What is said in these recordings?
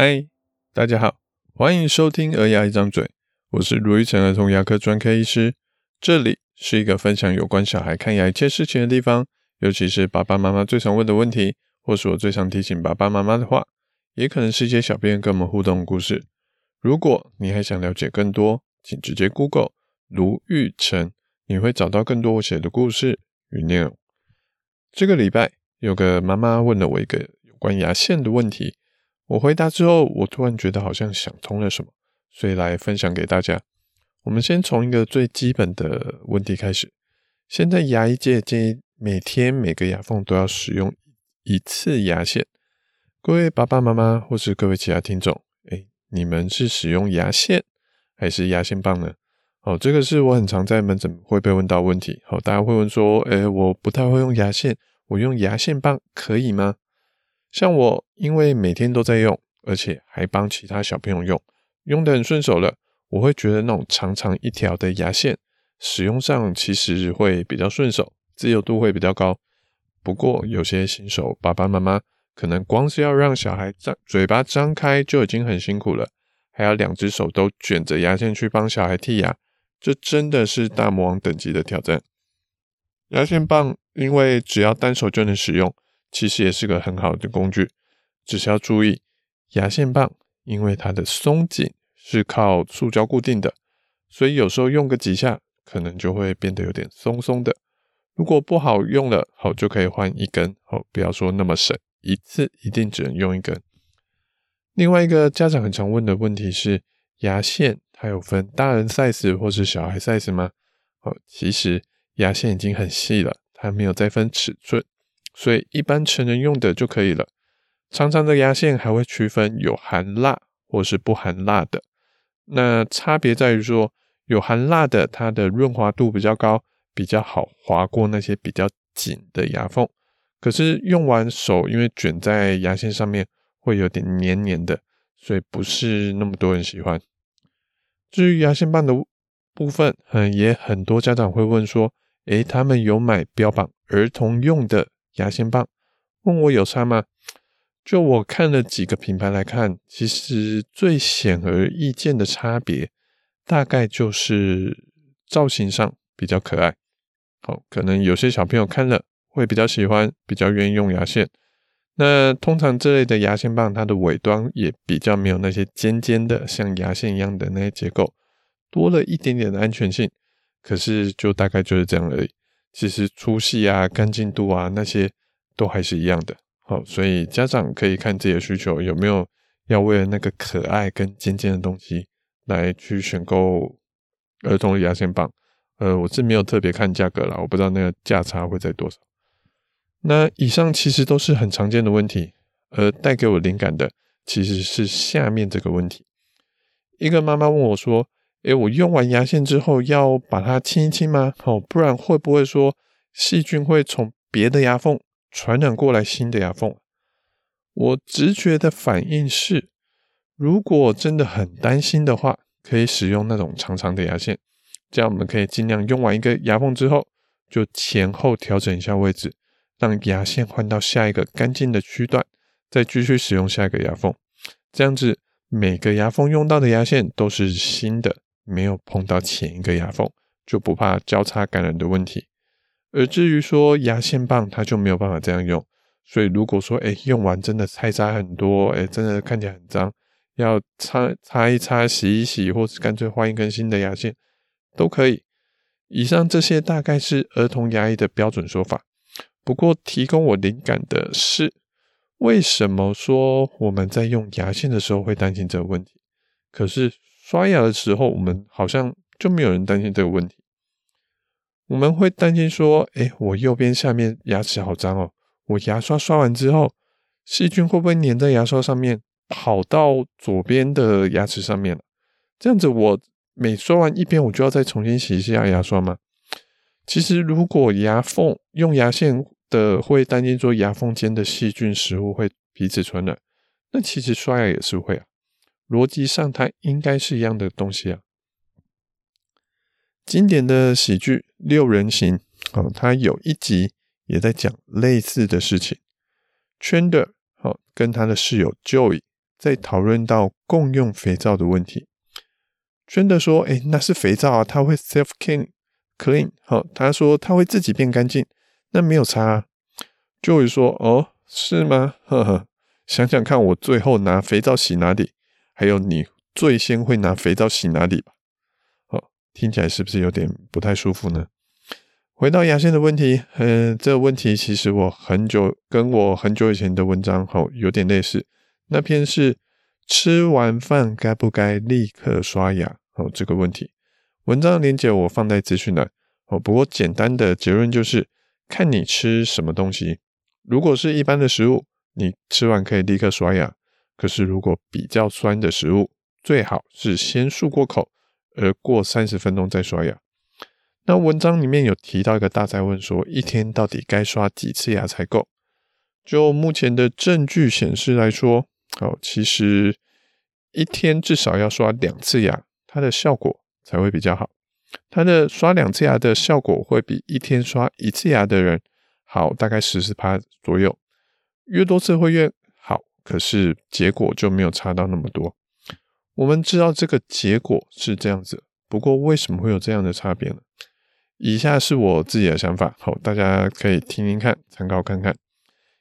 嗨，大家好，欢迎收听《儿牙一张嘴》，我是卢玉成儿童牙科专科医师。这里是一个分享有关小孩看牙一切事情的地方，尤其是爸爸妈妈最常问的问题，或是我最常提醒爸爸妈妈的话，也可能是一些小编跟我们互动的故事。如果你还想了解更多，请直接 Google 卢玉成，你会找到更多我写的故事与内容。这个礼拜有个妈妈问了我一个有关牙线的问题。我回答之后，我突然觉得好像想通了什么，所以来分享给大家。我们先从一个最基本的问题开始。现在牙医界建议每天每个牙缝都要使用一次牙线。各位爸爸妈妈或是各位其他听众，哎，你们是使用牙线还是牙线棒呢？哦，这个是我很常在门诊会被问到问题。好，大家会问说，哎，我不太会用牙线，我用牙线棒可以吗？像我，因为每天都在用，而且还帮其他小朋友用，用得很顺手了。我会觉得那种长长一条的牙线，使用上其实会比较顺手，自由度会比较高。不过有些新手爸爸妈妈，可能光是要让小孩张嘴巴张开就已经很辛苦了，还要两只手都卷着牙线去帮小孩剔牙，这真的是大魔王等级的挑战。牙线棒，因为只要单手就能使用。其实也是个很好的工具，只是要注意牙线棒，因为它的松紧是靠塑胶固定的，所以有时候用个几下，可能就会变得有点松松的。如果不好用了，好就可以换一根，好，不要说那么省，一次一定只能用一根。另外一个家长很常问的问题是，牙线它有分大人 size 或是小孩 size 吗？哦，其实牙线已经很细了，它没有再分尺寸。所以一般成人用的就可以了。长长的牙线还会区分有含蜡或是不含蜡的。那差别在于说，有含蜡的它的润滑度比较高，比较好划过那些比较紧的牙缝。可是用完手因为卷在牙线上面会有点黏黏的，所以不是那么多人喜欢。至于牙线棒的部分，嗯，也很多家长会问说，诶，他们有买标榜儿童用的。牙线棒，问我有差吗？就我看了几个品牌来看，其实最显而易见的差别，大概就是造型上比较可爱。好，可能有些小朋友看了会比较喜欢，比较愿意用牙线。那通常这类的牙线棒，它的尾端也比较没有那些尖尖的，像牙线一样的那些结构，多了一点点的安全性。可是就大概就是这样而已。其实粗细啊、干净度啊那些都还是一样的，好，所以家长可以看自己的需求有没有要为了那个可爱跟尖尖的东西来去选购儿童牙线棒。呃，我是没有特别看价格啦，我不知道那个价差会在多少。那以上其实都是很常见的问题，而带给我灵感的其实是下面这个问题。一个妈妈问我说。诶，我用完牙线之后要把它清一清吗？哦，不然会不会说细菌会从别的牙缝传染过来新的牙缝？我直觉的反应是，如果真的很担心的话，可以使用那种长长的牙线，这样我们可以尽量用完一个牙缝之后，就前后调整一下位置，让牙线换到下一个干净的区段，再继续使用下一个牙缝，这样子每个牙缝用到的牙线都是新的。没有碰到前一个牙缝，就不怕交叉感染的问题。而至于说牙线棒，它就没有办法这样用。所以如果说，哎，用完真的菜渣很多，哎，真的看起来很脏，要擦擦一擦、洗一洗，或是干脆换一根新的牙线，都可以。以上这些大概是儿童牙医的标准说法。不过提供我灵感的是，为什么说我们在用牙线的时候会担心这个问题？可是。刷牙的时候，我们好像就没有人担心这个问题。我们会担心说：“诶，我右边下面牙齿好脏哦，我牙刷刷完之后，细菌会不会粘在牙刷上面，跑到左边的牙齿上面了？这样子，我每刷完一边，我就要再重新洗一下牙刷吗？”其实，如果牙缝用牙线的会担心说牙缝间的细菌、食物会彼此传染，那其实刷牙也是会啊。逻辑上，它应该是一样的东西啊。经典的喜剧《六人行》哦，它有一集也在讲类似的事情。Chandler 跟他的室友 Joey 在讨论到共用肥皂的问题。真的说，哎，那是肥皂啊，它会 self clean clean。好，他说他会自己变干净，那没有差啊。就会说，哦，是吗？呵呵，想想看，我最后拿肥皂洗哪里？还有你最先会拿肥皂洗哪里吧？好，听起来是不是有点不太舒服呢？回到牙线的问题，嗯，这个问题其实我很久跟我很久以前的文章好有点类似，那篇是。吃完饭该不该立刻刷牙？哦，这个问题，文章的链接我放在资讯栏。哦，不过简单的结论就是，看你吃什么东西。如果是一般的食物，你吃完可以立刻刷牙。可是如果比较酸的食物，最好是先漱过口，而过三十分钟再刷牙。那文章里面有提到一个大哉问，说一天到底该刷几次牙才够？就目前的证据显示来说。哦，其实一天至少要刷两次牙，它的效果才会比较好。它的刷两次牙的效果会比一天刷一次牙的人好，大概十四趴左右。越多次会越，可是结果就没有差到那么多。我们知道这个结果是这样子，不过为什么会有这样的差别呢？以下是我自己的想法，好，大家可以听听看，参考看看。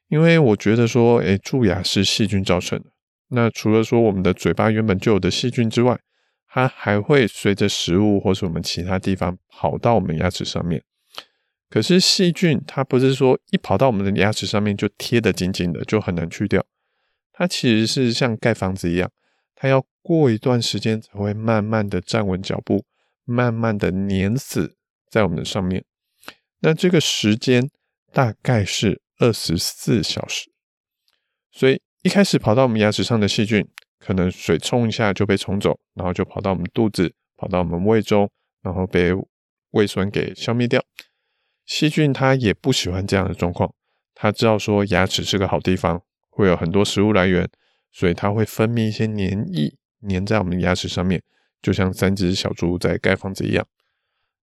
因为我觉得说，诶，蛀牙是细菌造成的。那除了说我们的嘴巴原本就有的细菌之外，它还会随着食物或是我们其他地方跑到我们牙齿上面。可是细菌它不是说一跑到我们的牙齿上面就贴得紧紧的，就很难去掉。它其实是像盖房子一样，它要过一段时间才会慢慢的站稳脚步，慢慢的粘死在我们的上面。那这个时间大概是。二十四小时，所以一开始跑到我们牙齿上的细菌，可能水冲一下就被冲走，然后就跑到我们肚子，跑到我们胃中，然后被胃酸给消灭掉。细菌它也不喜欢这样的状况，它知道说牙齿是个好地方，会有很多食物来源，所以它会分泌一些粘液粘在我们牙齿上面，就像三只小猪在盖房子一样。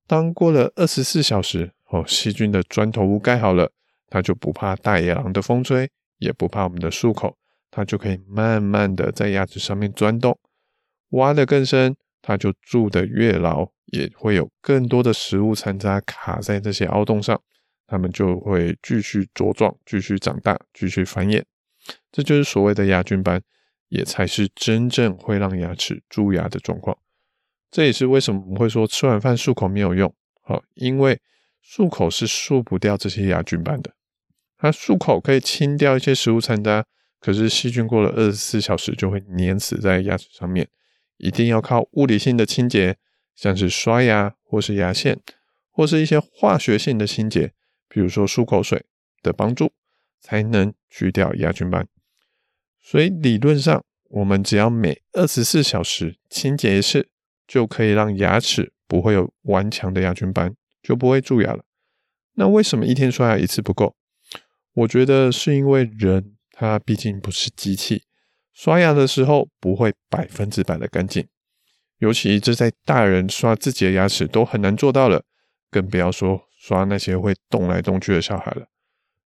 当过了二十四小时，哦，细菌的砖头屋盖好了。它就不怕大野狼的风吹，也不怕我们的漱口，它就可以慢慢的在牙齿上面钻洞，挖得更深，它就住得越牢，也会有更多的食物残渣卡在这些凹洞上，它们就会继续茁壮，继续长大，继续繁衍。这就是所谓的牙菌斑，也才是真正会让牙齿蛀牙的状况。这也是为什么我们会说吃完饭漱口没有用，好，因为。漱口是漱不掉这些牙菌斑的，它漱口可以清掉一些食物残渣，可是细菌过了二十四小时就会粘死在牙齿上面，一定要靠物理性的清洁，像是刷牙或是牙线，或是一些化学性的清洁，比如说漱口水的帮助，才能去掉牙菌斑。所以理论上，我们只要每二十四小时清洁一次，就可以让牙齿不会有顽强的牙菌斑。就不会蛀牙了。那为什么一天刷牙一次不够？我觉得是因为人他毕竟不是机器，刷牙的时候不会百分之百的干净。尤其这在大人刷自己的牙齿都很难做到了，更不要说刷那些会动来动去的小孩了。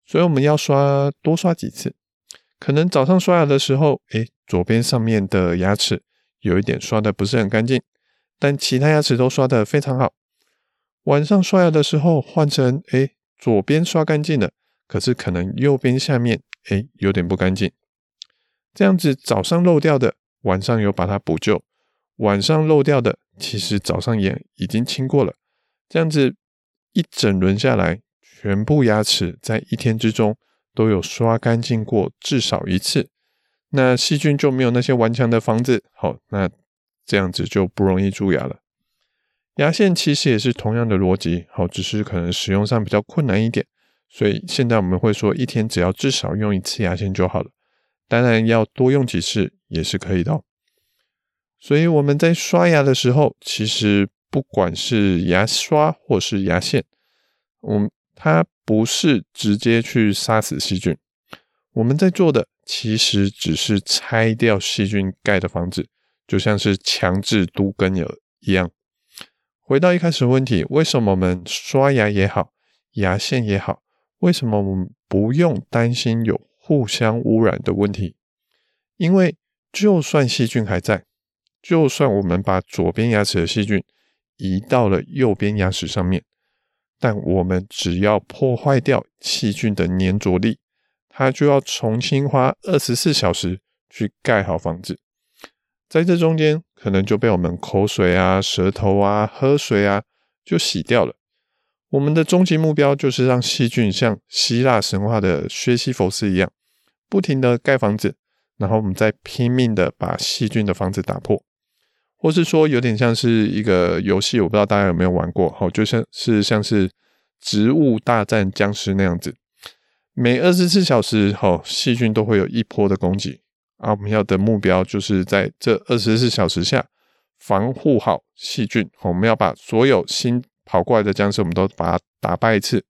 所以我们要刷多刷几次。可能早上刷牙的时候，诶，左边上面的牙齿有一点刷的不是很干净，但其他牙齿都刷的非常好。晚上刷牙的时候换成，诶，左边刷干净了，可是可能右边下面，诶，有点不干净。这样子早上漏掉的，晚上有把它补救；晚上漏掉的，其实早上也已经清过了。这样子一整轮下来，全部牙齿在一天之中都有刷干净过至少一次，那细菌就没有那些顽强的房子。好，那这样子就不容易蛀牙了。牙线其实也是同样的逻辑，好，只是可能使用上比较困难一点，所以现在我们会说一天只要至少用一次牙线就好了。当然要多用几次也是可以的。所以我们在刷牙的时候，其实不管是牙刷或是牙线，我们它不是直接去杀死细菌，我们在做的其实只是拆掉细菌盖的房子，就像是强制都根有一样。回到一开始问题，为什么我们刷牙也好，牙线也好，为什么我们不用担心有互相污染的问题？因为就算细菌还在，就算我们把左边牙齿的细菌移到了右边牙齿上面，但我们只要破坏掉细菌的粘着力，它就要重新花二十四小时去盖好房子。在这中间，可能就被我们口水啊、舌头啊、喝水啊就洗掉了。我们的终极目标就是让细菌像希腊神话的薛西弗斯一样，不停的盖房子，然后我们再拼命的把细菌的房子打破，或是说有点像是一个游戏，我不知道大家有没有玩过，好，就像是像是植物大战僵尸那样子，每二十四小时，好，细菌都会有一波的攻击。啊，我们要的目标就是在这二十四小时下防护好细菌。我们要把所有新跑过来的僵尸，我们都把它打败一次。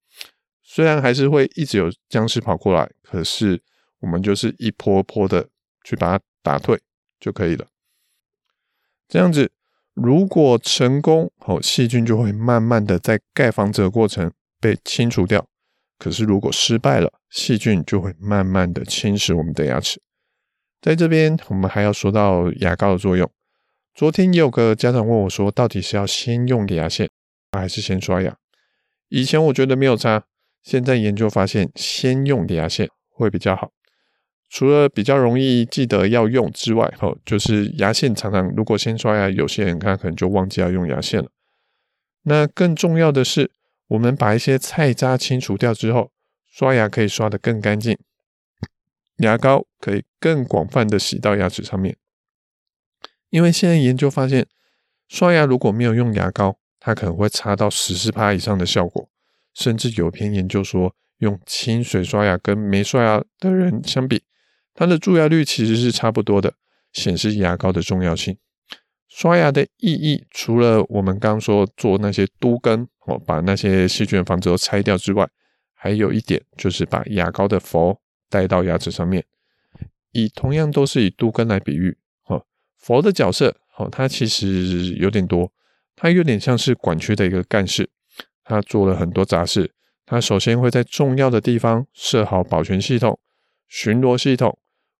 虽然还是会一直有僵尸跑过来，可是我们就是一波波的去把它打退就可以了。这样子，如果成功，好，细菌就会慢慢的在盖房子的过程被清除掉。可是如果失败了，细菌就会慢慢的侵蚀我们的牙齿。在这边，我们还要说到牙膏的作用。昨天也有个家长问我说，到底是要先用牙线，还是先刷牙？以前我觉得没有差，现在研究发现，先用牙线会比较好。除了比较容易记得要用之外，哦，就是牙线常常如果先刷牙，有些人他可能就忘记要用牙线了。那更重要的是，我们把一些菜渣清除掉之后，刷牙可以刷得更干净。牙膏可以更广泛的洗到牙齿上面，因为现在研究发现，刷牙如果没有用牙膏，它可能会差到十四趴以上的效果，甚至有篇研究说，用清水刷牙跟没刷牙的人相比，它的蛀牙率其实是差不多的，显示牙膏的重要性。刷牙的意义，除了我们刚说做那些都根哦，把那些细菌的房子都拆掉之外，还有一点就是把牙膏的氟。带到牙齿上面，以同样都是以都根来比喻，哈，氟的角色，哦，它其实有点多，它有点像是管区的一个干事，他做了很多杂事，他首先会在重要的地方设好保全系统、巡逻系统，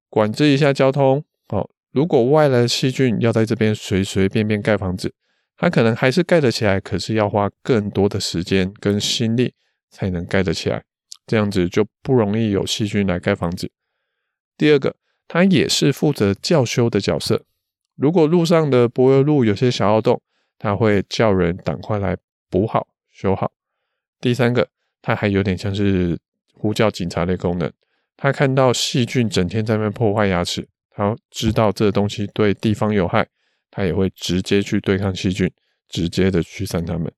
管制一下交通，好，如果外来细菌要在这边随随便便盖房子，它可能还是盖得起来，可是要花更多的时间跟心力才能盖得起来。这样子就不容易有细菌来盖房子。第二个，它也是负责叫修的角色。如果路上的柏油路有些小凹洞，它会叫人赶快来补好、修好。第三个，它还有点像是呼叫警察的功能。他看到细菌整天在那破坏牙齿，他知道这东西对地方有害，他也会直接去对抗细菌，直接的驱散它们。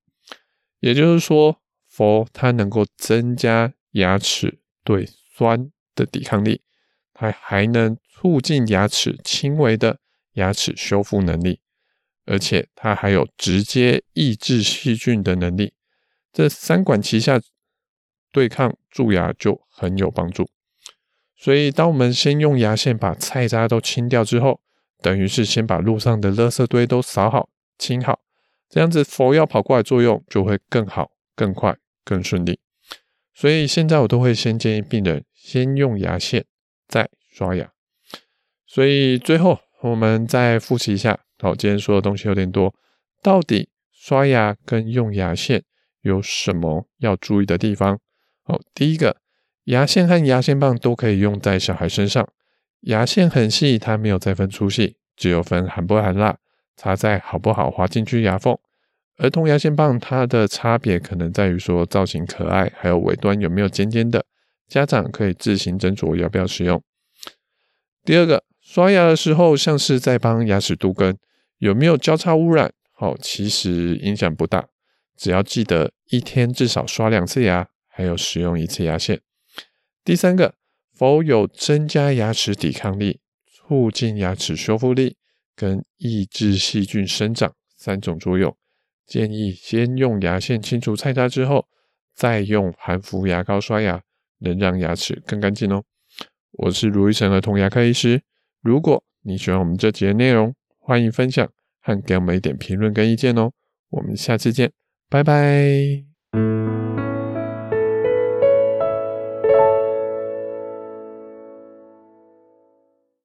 也就是说，氟它能够增加。牙齿对酸的抵抗力，它还能促进牙齿轻微的牙齿修复能力，而且它还有直接抑制细菌的能力。这三管齐下，对抗蛀牙就很有帮助。所以，当我们先用牙线把菜渣都清掉之后，等于是先把路上的垃圾堆都扫好、清好，这样子佛要跑过来作用就会更好、更快、更顺利。所以现在我都会先建议病人先用牙线，再刷牙。所以最后我们再复习一下，好，今天说的东西有点多，到底刷牙跟用牙线有什么要注意的地方？好，第一个，牙线和牙线棒都可以用在小孩身上。牙线很细，它没有再分粗细，只有分含不含蜡，插在好不好滑进去牙缝。儿童牙线棒它的差别可能在于说造型可爱，还有尾端有没有尖尖的，家长可以自行斟酌要不要使用。第二个，刷牙的时候像是在帮牙齿镀根，有没有交叉污染？好，其实影响不大，只要记得一天至少刷两次牙，还有使用一次牙线。第三个，氟有增加牙齿抵抗力、促进牙齿修复力跟抑制细菌生长三种作用。建议先用牙线清除菜渣之后，再用含氟牙膏刷牙，能让牙齿更干净哦。我是卢医生儿童牙科医师。如果你喜欢我们这集的内容，欢迎分享和给我们一点评论跟意见哦。我们下次见，拜拜。